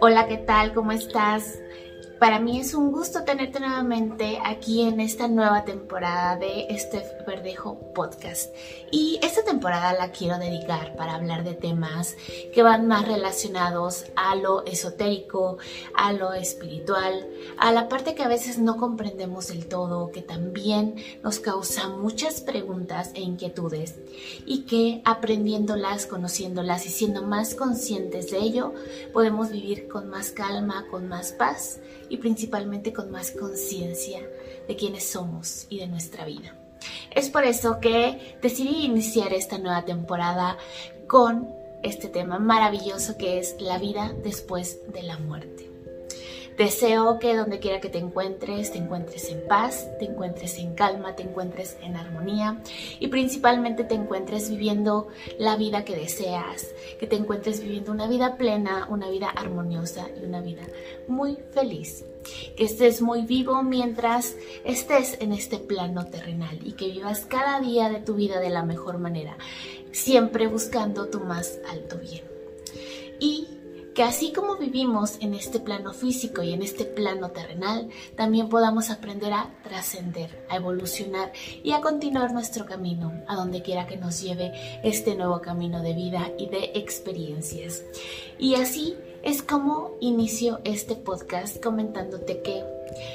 Hola, ¿qué tal? ¿Cómo estás? Para mí es un gusto tenerte nuevamente aquí en esta nueva temporada de este Verdejo Podcast. Y esta temporada la quiero dedicar para hablar de temas que van más relacionados a lo esotérico, a lo espiritual, a la parte que a veces no comprendemos del todo, que también nos causa muchas preguntas e inquietudes y que aprendiéndolas, conociéndolas y siendo más conscientes de ello, podemos vivir con más calma, con más paz y principalmente con más conciencia de quiénes somos y de nuestra vida. Es por eso que decidí iniciar esta nueva temporada con este tema maravilloso que es la vida después de la muerte. Deseo que donde quiera que te encuentres, te encuentres en paz, te encuentres en calma, te encuentres en armonía y principalmente te encuentres viviendo la vida que deseas, que te encuentres viviendo una vida plena, una vida armoniosa y una vida muy feliz. Que estés muy vivo mientras estés en este plano terrenal y que vivas cada día de tu vida de la mejor manera, siempre buscando tu más alto bien. Y que así como vivimos en este plano físico y en este plano terrenal, también podamos aprender a trascender, a evolucionar y a continuar nuestro camino, a donde quiera que nos lleve este nuevo camino de vida y de experiencias. Y así es como inicio este podcast comentándote que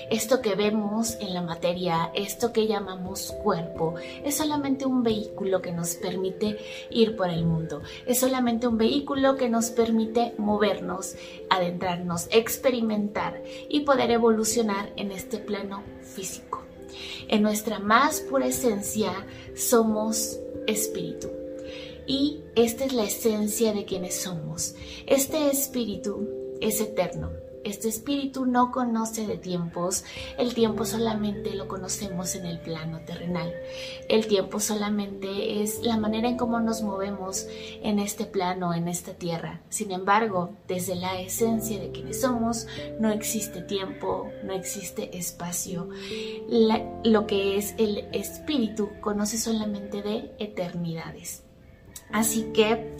esto que vemos en la materia, esto que llamamos cuerpo, es solamente un vehículo que nos permite ir por el mundo. Es solamente un vehículo que nos permite movernos, adentrarnos, experimentar y poder evolucionar en este plano físico. En nuestra más pura esencia somos espíritu. Y esta es la esencia de quienes somos. Este espíritu es eterno, este espíritu no conoce de tiempos, el tiempo solamente lo conocemos en el plano terrenal. El tiempo solamente es la manera en cómo nos movemos en este plano, en esta tierra. Sin embargo, desde la esencia de quienes somos, no existe tiempo, no existe espacio. lo que es el espíritu conoce solamente de eternidades. Así que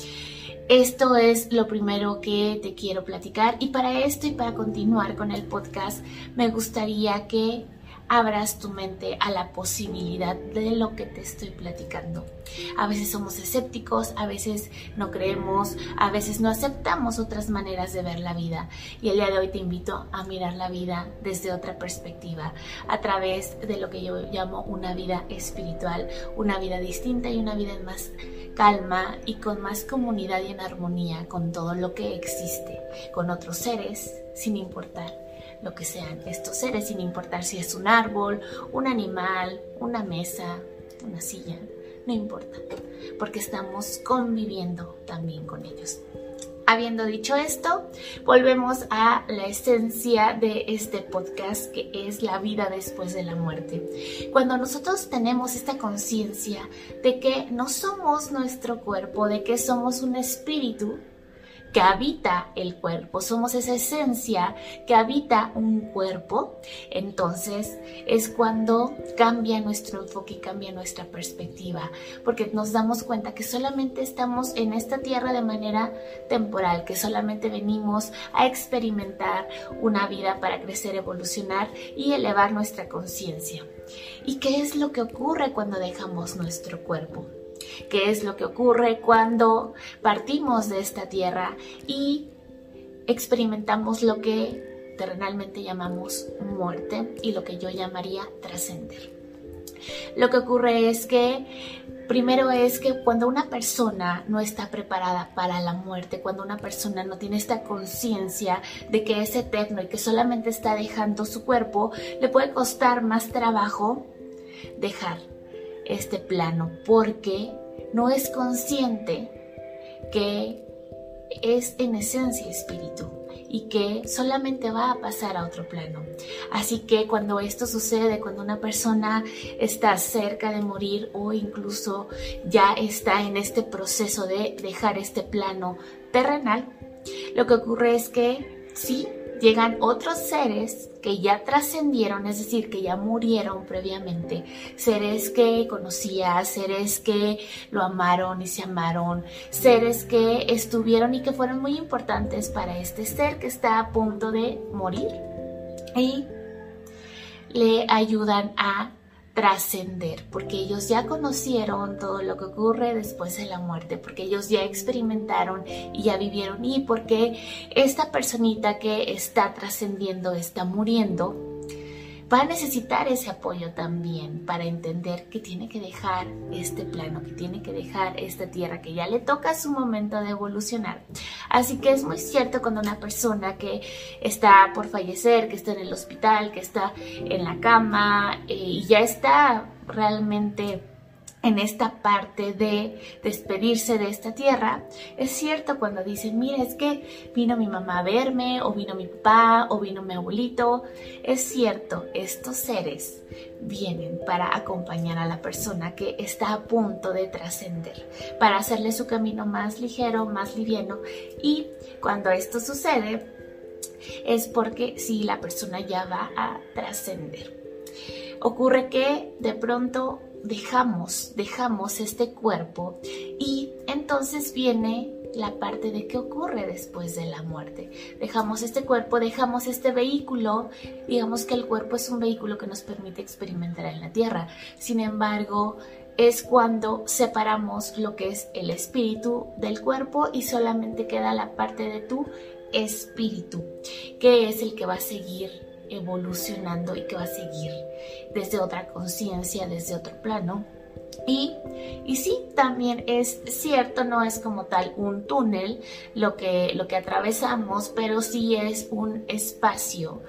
esto es lo primero que te quiero platicar y para esto y para continuar con el podcast me gustaría que abras tu mente a la posibilidad de lo que te estoy platicando. A veces somos escépticos, a veces no creemos, a veces no aceptamos otras maneras de ver la vida. Y el día de hoy te invito a mirar la vida desde otra perspectiva, a través de lo que yo llamo una vida espiritual, una vida distinta y una vida más calma y con más comunidad y en armonía con todo lo que existe, con otros seres, sin importar lo que sean estos seres, sin importar si es un árbol, un animal, una mesa, una silla, no importa, porque estamos conviviendo también con ellos. Habiendo dicho esto, volvemos a la esencia de este podcast que es la vida después de la muerte. Cuando nosotros tenemos esta conciencia de que no somos nuestro cuerpo, de que somos un espíritu, que habita el cuerpo, somos esa esencia que habita un cuerpo, entonces es cuando cambia nuestro enfoque y cambia nuestra perspectiva, porque nos damos cuenta que solamente estamos en esta tierra de manera temporal, que solamente venimos a experimentar una vida para crecer, evolucionar y elevar nuestra conciencia. ¿Y qué es lo que ocurre cuando dejamos nuestro cuerpo? Qué es lo que ocurre cuando partimos de esta tierra y experimentamos lo que terrenalmente llamamos muerte y lo que yo llamaría trascender. Lo que ocurre es que primero es que cuando una persona no está preparada para la muerte, cuando una persona no tiene esta conciencia de que es eterno y que solamente está dejando su cuerpo, le puede costar más trabajo dejar este plano porque no es consciente que es en esencia espíritu y que solamente va a pasar a otro plano. Así que cuando esto sucede, cuando una persona está cerca de morir o incluso ya está en este proceso de dejar este plano terrenal, lo que ocurre es que sí, llegan otros seres que ya trascendieron, es decir, que ya murieron previamente, seres que conocía, seres que lo amaron y se amaron, seres que estuvieron y que fueron muy importantes para este ser que está a punto de morir. Y le ayudan a trascender, porque ellos ya conocieron todo lo que ocurre después de la muerte, porque ellos ya experimentaron y ya vivieron y porque esta personita que está trascendiendo, está muriendo, va a necesitar ese apoyo también para entender que tiene que dejar este plano, que tiene que dejar esta tierra, que ya le toca su momento de evolucionar. Así que es muy cierto cuando una persona que está por fallecer, que está en el hospital, que está en la cama eh, y ya está realmente en esta parte de despedirse de esta tierra, es cierto cuando dicen, mira, es que vino mi mamá a verme, o vino mi papá, o vino mi abuelito, es cierto, estos seres vienen para acompañar a la persona que está a punto de trascender, para hacerle su camino más ligero, más liviano, y cuando esto sucede, es porque si la persona ya va a trascender. Ocurre que de pronto dejamos, dejamos este cuerpo y entonces viene la parte de qué ocurre después de la muerte. Dejamos este cuerpo, dejamos este vehículo, digamos que el cuerpo es un vehículo que nos permite experimentar en la tierra. Sin embargo, es cuando separamos lo que es el espíritu del cuerpo y solamente queda la parte de tu espíritu, que es el que va a seguir evolucionando y que va a seguir desde otra conciencia, desde otro plano. Y, y sí, también es cierto, no es como tal un túnel lo que, lo que atravesamos, pero sí es un espacio.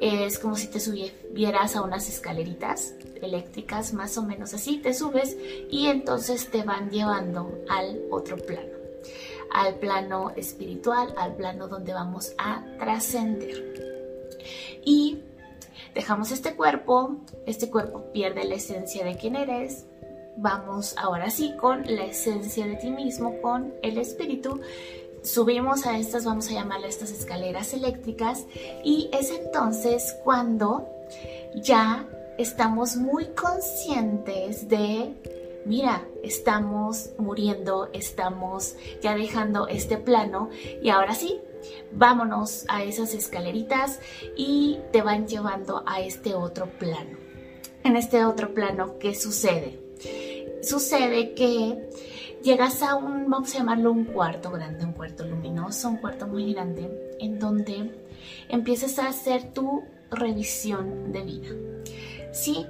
Es como si te subieras a unas escaleritas eléctricas, más o menos así, te subes y entonces te van llevando al otro plano, al plano espiritual, al plano donde vamos a trascender y dejamos este cuerpo, este cuerpo pierde la esencia de quién eres, vamos ahora sí con la esencia de ti mismo, con el espíritu, subimos a estas, vamos a llamarle estas escaleras eléctricas. Y es entonces cuando ya estamos muy conscientes de, mira, estamos muriendo, estamos ya dejando este plano y ahora sí, vámonos a esas escaleritas y te van llevando a este otro plano. En este otro plano, ¿qué sucede? Sucede que llegas a un, vamos a llamarlo un cuarto grande, un cuarto luminoso, un cuarto muy grande, en donde empiezas a hacer tu revisión de vida. Sí,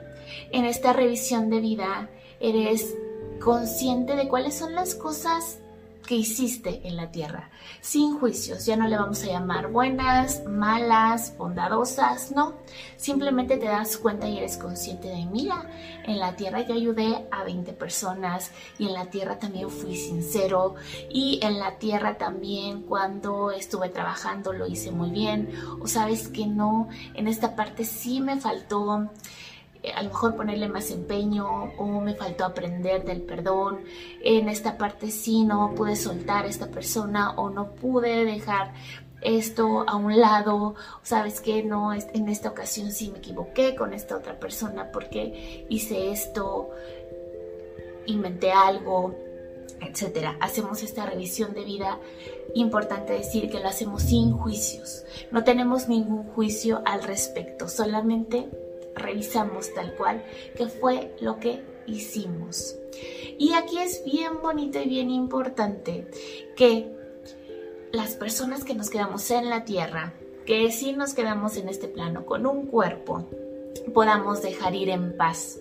en esta revisión de vida eres consciente de cuáles son las cosas que hiciste en la tierra, sin juicios. Ya no le vamos a llamar buenas, malas, bondadosas, no. Simplemente te das cuenta y eres consciente de, mira, en la tierra yo ayudé a 20 personas y en la tierra también fui sincero y en la tierra también cuando estuve trabajando lo hice muy bien. O sabes que no, en esta parte sí me faltó a lo mejor ponerle más empeño o me faltó aprender del perdón, en esta parte sí no pude soltar a esta persona o no pude dejar esto a un lado, sabes que no, en esta ocasión sí me equivoqué con esta otra persona porque hice esto, inventé algo, etcétera. Hacemos esta revisión de vida, importante decir que lo hacemos sin juicios. No tenemos ningún juicio al respecto, solamente revisamos tal cual qué fue lo que hicimos. Y aquí es bien bonito y bien importante que las personas que nos quedamos en la tierra, que si nos quedamos en este plano con un cuerpo, podamos dejar ir en paz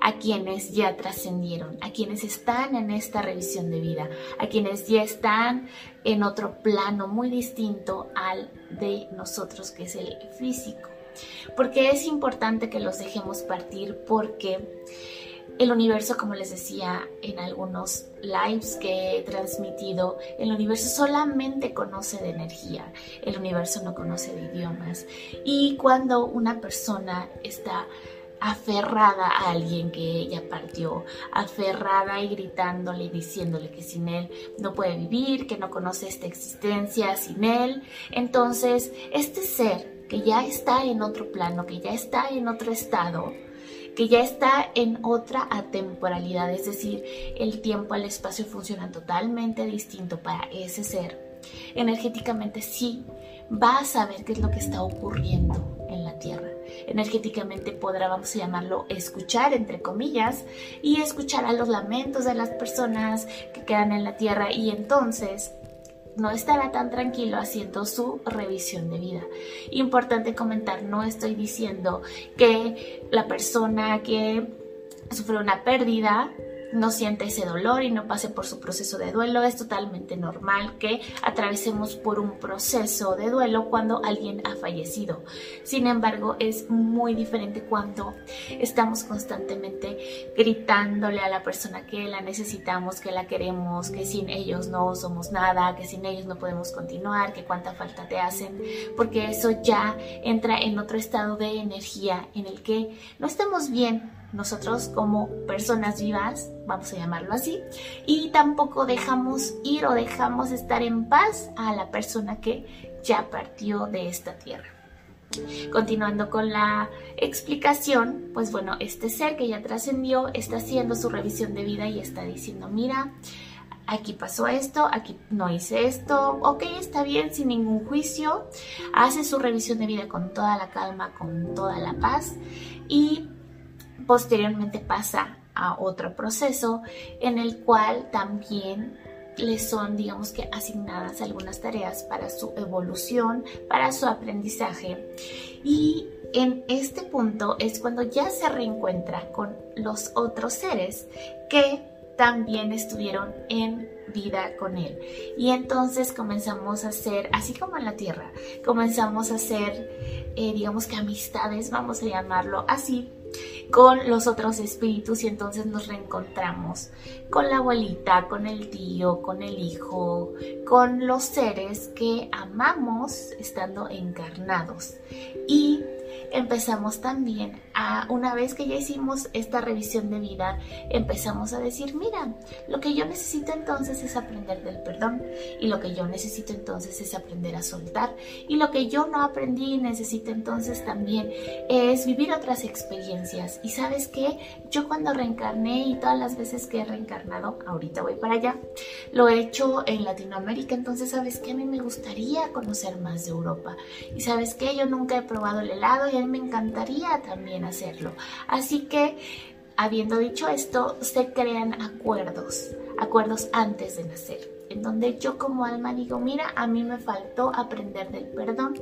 a quienes ya trascendieron, a quienes están en esta revisión de vida, a quienes ya están en otro plano muy distinto al de nosotros, que es el físico. Porque es importante que los dejemos partir porque el universo, como les decía en algunos lives que he transmitido, el universo solamente conoce de energía, el universo no conoce de idiomas. Y cuando una persona está aferrada a alguien que ya partió, aferrada y gritándole y diciéndole que sin él no puede vivir, que no conoce esta existencia sin él. Entonces, este ser que ya está en otro plano, que ya está en otro estado, que ya está en otra atemporalidad, es decir, el tiempo, el espacio funcionan totalmente distinto para ese ser. Energéticamente sí va a saber qué es lo que está ocurriendo en la tierra. Energéticamente podrá, vamos a llamarlo, escuchar, entre comillas, y escuchar a los lamentos de las personas que quedan en la tierra y entonces no estará tan tranquilo haciendo su revisión de vida. Importante comentar, no estoy diciendo que la persona que sufre una pérdida no siente ese dolor y no pase por su proceso de duelo. Es totalmente normal que atravesemos por un proceso de duelo cuando alguien ha fallecido. Sin embargo, es muy diferente cuando estamos constantemente gritándole a la persona que la necesitamos, que la queremos, que sin ellos no somos nada, que sin ellos no podemos continuar, que cuánta falta te hacen, porque eso ya entra en otro estado de energía en el que no estamos bien nosotros como personas vivas, vamos a llamarlo así, y tampoco dejamos ir o dejamos estar en paz a la persona que ya partió de esta tierra. Continuando con la explicación, pues bueno, este ser que ya trascendió está haciendo su revisión de vida y está diciendo, mira, aquí pasó esto, aquí no hice esto, ok, está bien, sin ningún juicio, hace su revisión de vida con toda la calma, con toda la paz y posteriormente pasa a otro proceso en el cual también le son, digamos que, asignadas algunas tareas para su evolución, para su aprendizaje. Y en este punto es cuando ya se reencuentra con los otros seres que también estuvieron en vida con él. Y entonces comenzamos a hacer, así como en la tierra, comenzamos a hacer, eh, digamos que amistades, vamos a llamarlo así, con los otros espíritus y entonces nos reencontramos con la abuelita, con el tío, con el hijo, con los seres que amamos estando encarnados. Y empezamos también a, una vez que ya hicimos esta revisión de vida, empezamos a decir, mira, lo que yo necesito entonces es aprender del perdón y lo que yo necesito entonces es aprender a soltar y lo que yo no aprendí y necesito entonces también es vivir otras experiencias. Y sabes que yo cuando reencarné y todas las veces que he reencarnado, ahorita voy para allá, lo he hecho en Latinoamérica, entonces sabes que a mí me gustaría conocer más de Europa. Y sabes que yo nunca he probado el helado me encantaría también hacerlo. Así que, habiendo dicho esto, se crean acuerdos, acuerdos antes de nacer, en donde yo como alma digo, mira, a mí me faltó aprender del perdón.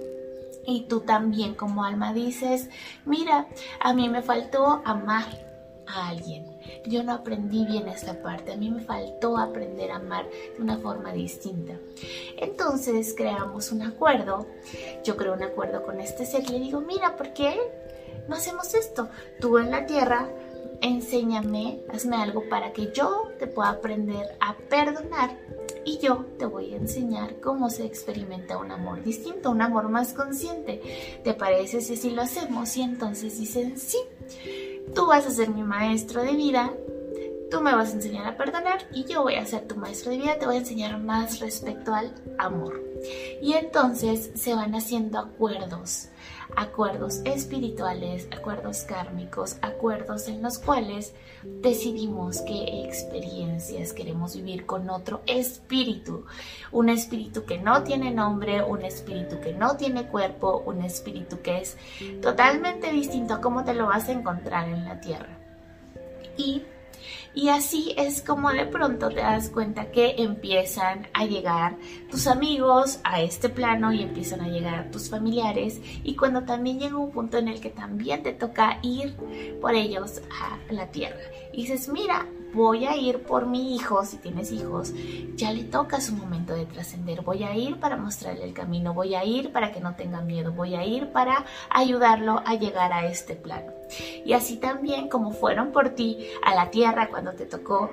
Y tú también como alma dices, mira, a mí me faltó amar a alguien. Yo no aprendí bien esta parte, a mí me faltó aprender a amar de una forma distinta. Entonces creamos un acuerdo, yo creo un acuerdo con este ser le digo, mira, ¿por qué no hacemos esto? Tú en la tierra, enséñame, hazme algo para que yo te pueda aprender a perdonar y yo te voy a enseñar cómo se experimenta un amor distinto, un amor más consciente. ¿Te parece si así lo hacemos? Y entonces dicen sí tú vas a ser mi maestro de vida, tú me vas a enseñar a perdonar y yo voy a ser tu maestro de vida, te voy a enseñar más respecto al amor. Y entonces se van haciendo acuerdos, acuerdos espirituales, acuerdos kármicos, acuerdos en los cuales decidimos qué experiencias queremos vivir con otro espíritu. Un espíritu que no tiene nombre, un espíritu que no tiene cuerpo, un espíritu que es totalmente distinto a cómo te lo vas a encontrar en la tierra. Y y así es como de pronto te das cuenta que empiezan a llegar tus amigos a este plano y empiezan a llegar tus familiares y cuando también llega un punto en el que también te toca ir por ellos a la tierra. Y dices, mira, voy a ir por mi hijo, si tienes hijos, ya le toca su momento de trascender, voy a ir para mostrarle el camino, voy a ir para que no tenga miedo, voy a ir para ayudarlo a llegar a este plano. Y así también como fueron por ti a la tierra cuando te tocó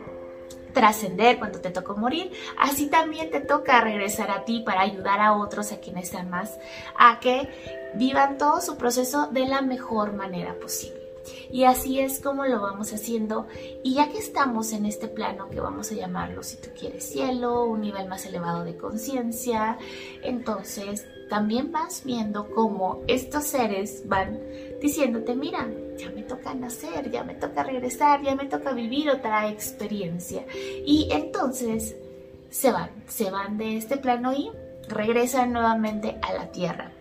trascender, cuando te tocó morir, así también te toca regresar a ti para ayudar a otros, a quienes más, a que vivan todo su proceso de la mejor manera posible. Y así es como lo vamos haciendo. Y ya que estamos en este plano que vamos a llamarlo, si tú quieres, cielo, un nivel más elevado de conciencia, entonces también vas viendo cómo estos seres van diciéndote, mira, ya me toca nacer, ya me toca regresar, ya me toca vivir otra experiencia. Y entonces se van, se van de este plano y regresan nuevamente a la tierra.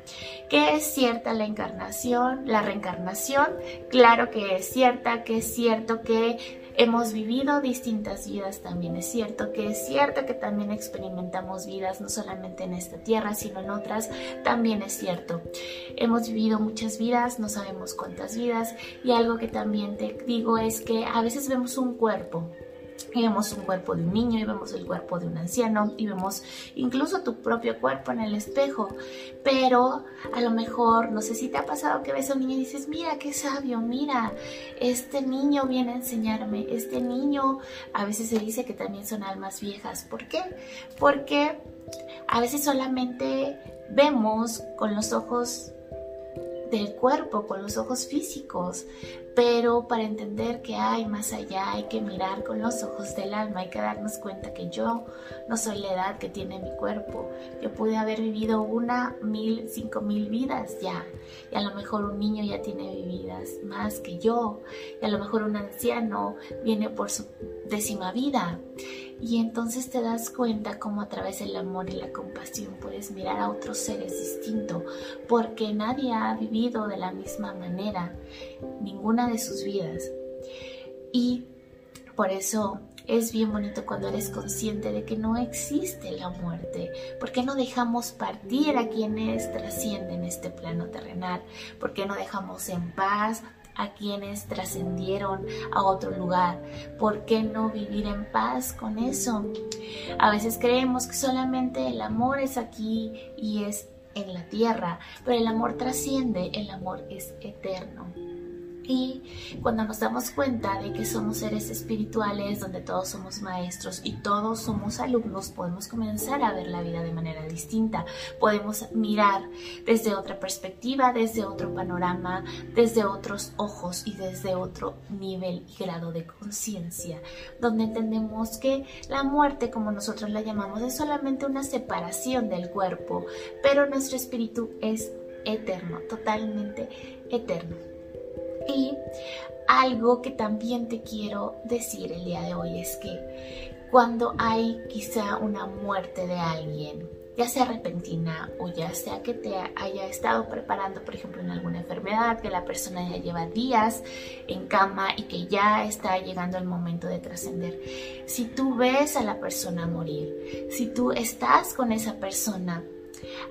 ¿Que es cierta la encarnación, la reencarnación? Claro que es cierta, que es cierto que hemos vivido distintas vidas, también es cierto que es cierto que también experimentamos vidas no solamente en esta tierra, sino en otras, también es cierto. Hemos vivido muchas vidas, no sabemos cuántas vidas, y algo que también te digo es que a veces vemos un cuerpo, vemos un cuerpo de un niño y vemos el cuerpo de un anciano y vemos incluso tu propio cuerpo en el espejo. Pero a lo mejor, no sé si te ha pasado que ves a un niño y dices, mira qué sabio, mira, este niño viene a enseñarme, este niño, a veces se dice que también son almas viejas. ¿Por qué? Porque a veces solamente vemos con los ojos del cuerpo, con los ojos físicos, pero para entender que hay más allá hay que mirar con los ojos del alma, hay que darnos cuenta que yo no soy la edad que tiene mi cuerpo, yo pude haber vivido una, mil, cinco mil vidas ya, y a lo mejor un niño ya tiene vividas más que yo, y a lo mejor un anciano viene por su décima vida. Y entonces te das cuenta cómo a través del amor y la compasión puedes mirar a otros seres distintos, porque nadie ha vivido de la misma manera ninguna de sus vidas. Y por eso es bien bonito cuando eres consciente de que no existe la muerte. ¿Por qué no dejamos partir a quienes trascienden este plano terrenal? ¿Por qué no dejamos en paz a quienes trascendieron a otro lugar. ¿Por qué no vivir en paz con eso? A veces creemos que solamente el amor es aquí y es en la tierra, pero el amor trasciende, el amor es eterno. Y cuando nos damos cuenta de que somos seres espirituales, donde todos somos maestros y todos somos alumnos, podemos comenzar a ver la vida de manera distinta. Podemos mirar desde otra perspectiva, desde otro panorama, desde otros ojos y desde otro nivel y grado de conciencia, donde entendemos que la muerte, como nosotros la llamamos, es solamente una separación del cuerpo, pero nuestro espíritu es eterno, totalmente eterno. Y algo que también te quiero decir el día de hoy es que cuando hay quizá una muerte de alguien, ya sea repentina o ya sea que te haya estado preparando, por ejemplo, en alguna enfermedad, que la persona ya lleva días en cama y que ya está llegando el momento de trascender. Si tú ves a la persona morir, si tú estás con esa persona,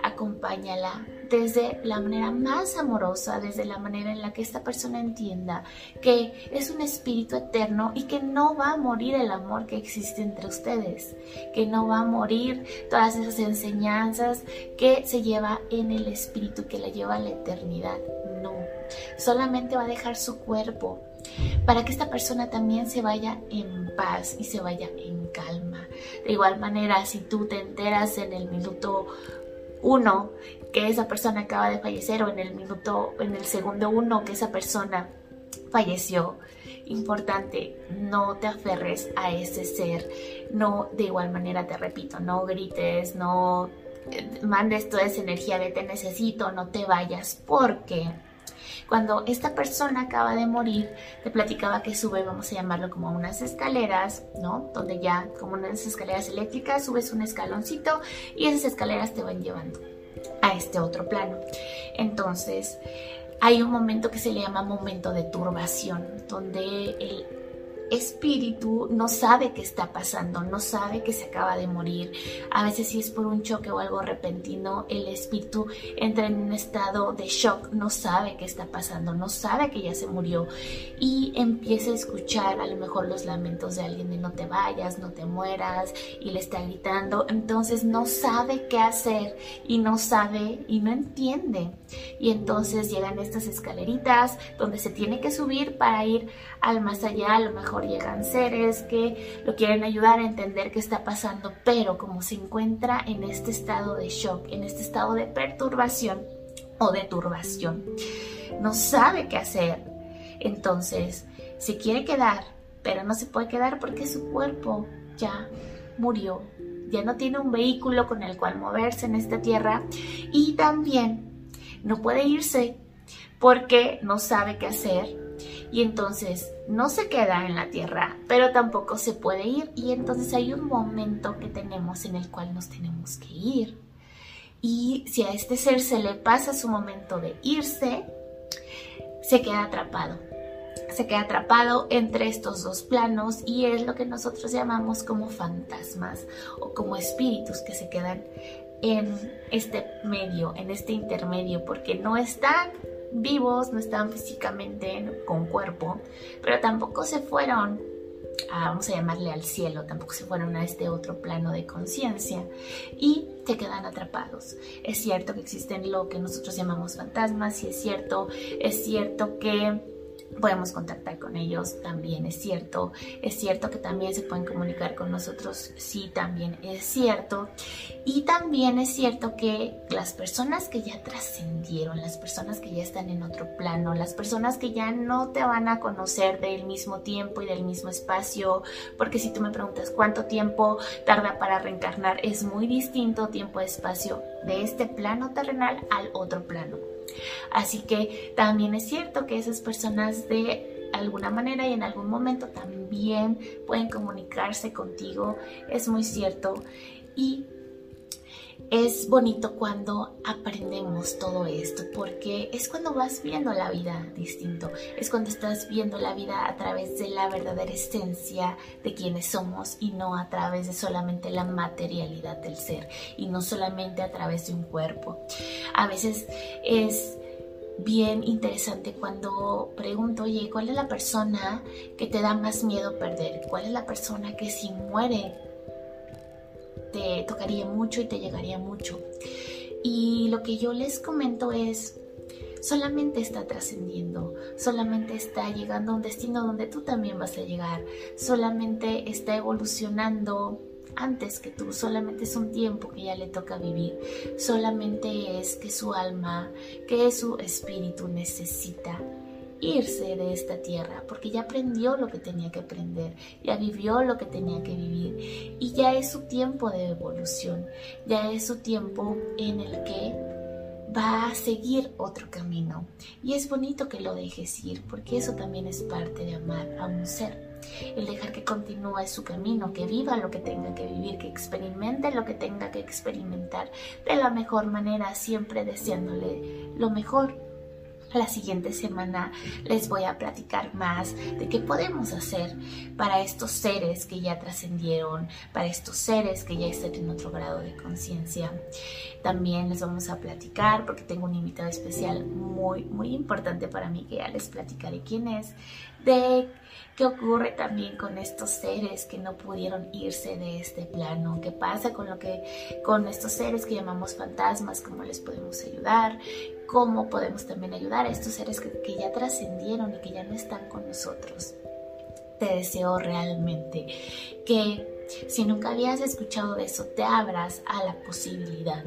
acompáñala desde la manera más amorosa, desde la manera en la que esta persona entienda que es un espíritu eterno y que no va a morir el amor que existe entre ustedes, que no va a morir todas esas enseñanzas que se lleva en el espíritu, que la lleva a la eternidad. No, solamente va a dejar su cuerpo para que esta persona también se vaya en paz y se vaya en calma. De igual manera, si tú te enteras en el minuto uno que esa persona acaba de fallecer o en el minuto, en el segundo uno que esa persona falleció. Importante, no te aferres a ese ser. No, de igual manera te repito, no grites, no eh, mandes toda esa energía de te necesito, no te vayas, porque cuando esta persona acaba de morir, te platicaba que sube, vamos a llamarlo como unas escaleras, ¿no? Donde ya, como unas escaleras eléctricas, subes un escaloncito y esas escaleras te van llevando a este otro plano. Entonces, hay un momento que se le llama momento de turbación, donde el espíritu no sabe qué está pasando, no sabe que se acaba de morir. A veces si es por un choque o algo repentino, el espíritu entra en un estado de shock, no sabe qué está pasando, no sabe que ya se murió y empieza a escuchar a lo mejor los lamentos de alguien de no te vayas, no te mueras y le está gritando, entonces no sabe qué hacer y no sabe y no entiende. Y entonces llegan estas escaleritas donde se tiene que subir para ir al más allá, a lo mejor llegan seres que lo quieren ayudar a entender qué está pasando, pero como se encuentra en este estado de shock, en este estado de perturbación o de turbación, no sabe qué hacer. Entonces, se quiere quedar, pero no se puede quedar porque su cuerpo ya murió, ya no tiene un vehículo con el cual moverse en esta tierra. Y también no puede irse porque no sabe qué hacer y entonces no se queda en la tierra, pero tampoco se puede ir y entonces hay un momento que tenemos en el cual nos tenemos que ir. Y si a este ser se le pasa su momento de irse, se queda atrapado. Se queda atrapado entre estos dos planos y es lo que nosotros llamamos como fantasmas o como espíritus que se quedan en este medio, en este intermedio, porque no están vivos, no están físicamente con cuerpo, pero tampoco se fueron, vamos a llamarle al cielo, tampoco se fueron a este otro plano de conciencia y te quedan atrapados. Es cierto que existen lo que nosotros llamamos fantasmas y es cierto, es cierto que podemos contactar con ellos, también es cierto. Es cierto que también se pueden comunicar con nosotros, sí, también es cierto. Y también es cierto que las personas que ya trascendieron, las personas que ya están en otro plano, las personas que ya no te van a conocer del mismo tiempo y del mismo espacio, porque si tú me preguntas cuánto tiempo tarda para reencarnar, es muy distinto tiempo-espacio de este plano terrenal al otro plano. Así que también es cierto que esas personas de alguna manera y en algún momento también pueden comunicarse contigo, es muy cierto. Y es bonito cuando aprendemos todo esto, porque es cuando vas viendo la vida distinto, es cuando estás viendo la vida a través de la verdadera esencia de quienes somos y no a través de solamente la materialidad del ser y no solamente a través de un cuerpo. A veces es bien interesante cuando pregunto, oye, ¿cuál es la persona que te da más miedo perder? ¿Cuál es la persona que si muere te tocaría mucho y te llegaría mucho? Y lo que yo les comento es, solamente está trascendiendo, solamente está llegando a un destino donde tú también vas a llegar, solamente está evolucionando antes que tú, solamente es un tiempo que ya le toca vivir, solamente es que su alma, que su espíritu necesita irse de esta tierra, porque ya aprendió lo que tenía que aprender, ya vivió lo que tenía que vivir y ya es su tiempo de evolución, ya es su tiempo en el que va a seguir otro camino. Y es bonito que lo dejes ir, porque eso también es parte de amar a un ser el dejar que continúe su camino, que viva lo que tenga que vivir, que experimente lo que tenga que experimentar de la mejor manera, siempre deseándole lo mejor la siguiente semana les voy a platicar más de qué podemos hacer para estos seres que ya trascendieron, para estos seres que ya están en otro grado de conciencia. También les vamos a platicar, porque tengo un invitado especial muy, muy importante para mí, que ya les platicaré quién es, de qué ocurre también con estos seres que no pudieron irse de este plano, qué pasa con lo que con estos seres que llamamos fantasmas, cómo les podemos ayudar, cómo podemos también ayudar a estos seres que, que ya trascendieron y que ya no están con nosotros. Te deseo realmente que si nunca habías escuchado de eso, te abras a la posibilidad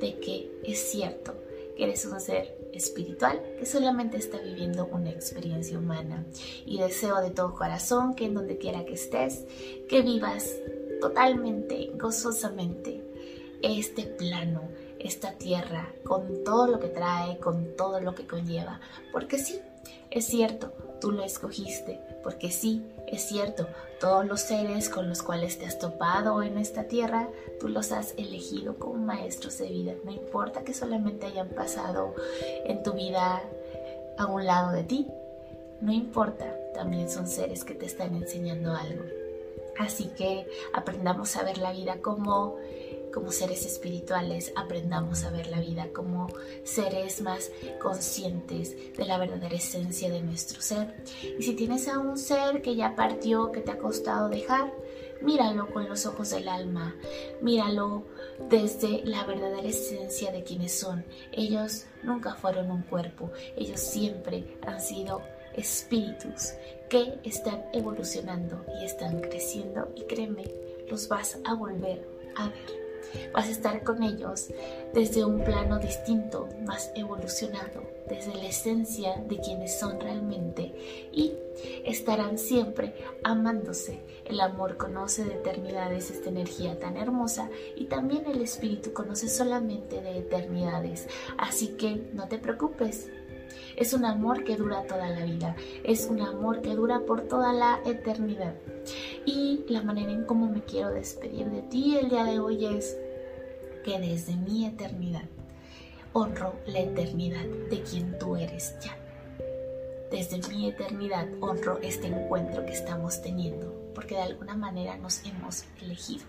de que es cierto que eres un ser espiritual que solamente está viviendo una experiencia humana. Y deseo de todo corazón que en donde quiera que estés, que vivas totalmente, gozosamente este plano esta tierra, con todo lo que trae, con todo lo que conlleva. Porque sí, es cierto, tú lo escogiste, porque sí, es cierto, todos los seres con los cuales te has topado en esta tierra, tú los has elegido como maestros de vida. No importa que solamente hayan pasado en tu vida a un lado de ti, no importa, también son seres que te están enseñando algo. Así que aprendamos a ver la vida como como seres espirituales aprendamos a ver la vida como seres más conscientes de la verdadera esencia de nuestro ser. Y si tienes a un ser que ya partió, que te ha costado dejar, míralo con los ojos del alma, míralo desde la verdadera esencia de quienes son. Ellos nunca fueron un cuerpo, ellos siempre han sido espíritus que están evolucionando y están creciendo y créeme, los vas a volver a ver. Vas a estar con ellos desde un plano distinto, más evolucionado, desde la esencia de quienes son realmente y estarán siempre amándose. El amor conoce de eternidades esta energía tan hermosa y también el espíritu conoce solamente de eternidades. Así que no te preocupes. Es un amor que dura toda la vida, es un amor que dura por toda la eternidad. Y la manera en cómo me quiero despedir de ti el día de hoy es que desde mi eternidad honro la eternidad de quien tú eres ya. Desde mi eternidad honro este encuentro que estamos teniendo, porque de alguna manera nos hemos elegido.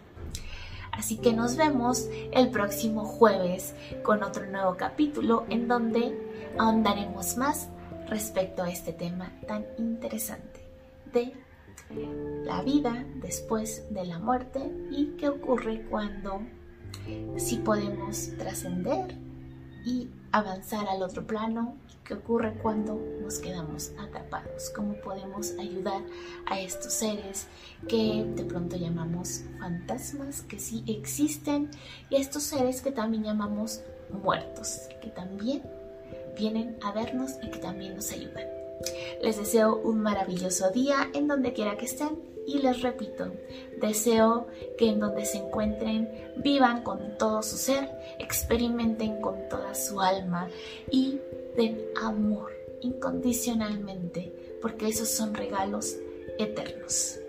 Así que nos vemos el próximo jueves con otro nuevo capítulo en donde ahondaremos más respecto a este tema tan interesante de la vida después de la muerte y qué ocurre cuando si podemos trascender y avanzar al otro plano. ¿Qué ocurre cuando nos quedamos atrapados? ¿Cómo podemos ayudar a estos seres que de pronto llamamos fantasmas, que sí existen, y a estos seres que también llamamos muertos, que también vienen a vernos y que también nos ayudan? Les deseo un maravilloso día en donde quiera que estén y les repito, deseo que en donde se encuentren vivan con todo su ser, experimenten con toda su alma y den amor incondicionalmente, porque esos son regalos eternos.